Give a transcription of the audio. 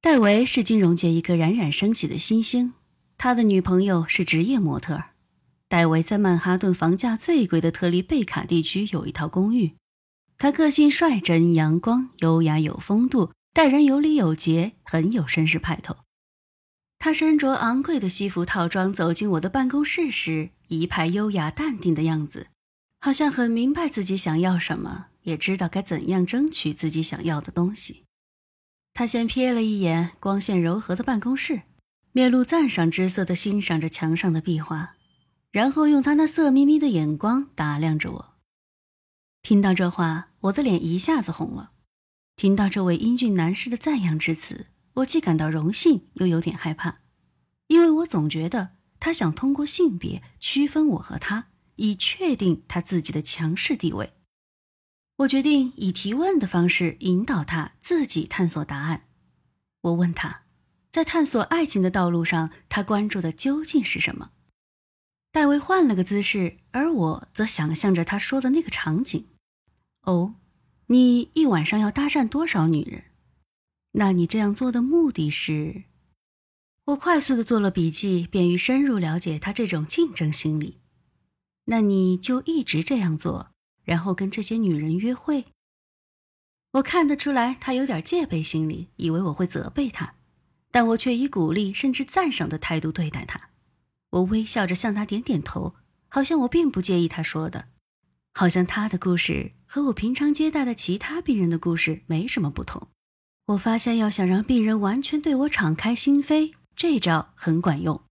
戴维是金融界一个冉冉升起的新星，他的女朋友是职业模特。戴维在曼哈顿房价最贵的特利贝卡地区有一套公寓。他个性率真、阳光、优雅有风度，待人有礼有节，很有绅士派头。他身着昂贵的西服套装走进我的办公室时，一派优雅淡定的样子，好像很明白自己想要什么，也知道该怎样争取自己想要的东西。他先瞥了一眼光线柔和的办公室，面露赞赏之色地欣赏着墙上的壁画，然后用他那色眯眯的眼光打量着我。听到这话，我的脸一下子红了。听到这位英俊男士的赞扬之词，我既感到荣幸，又有点害怕，因为我总觉得他想通过性别区分我和他，以确定他自己的强势地位。我决定以提问的方式引导他自己探索答案。我问他，在探索爱情的道路上，他关注的究竟是什么？戴维换了个姿势，而我则想象着他说的那个场景。哦，你一晚上要搭讪多少女人？那你这样做的目的是？我快速的做了笔记，便于深入了解他这种竞争心理。那你就一直这样做？然后跟这些女人约会。我看得出来，他有点戒备心理，以为我会责备他，但我却以鼓励甚至赞赏的态度对待他。我微笑着向他点点头，好像我并不介意他说的，好像他的故事和我平常接待的其他病人的故事没什么不同。我发现，要想让病人完全对我敞开心扉，这招很管用。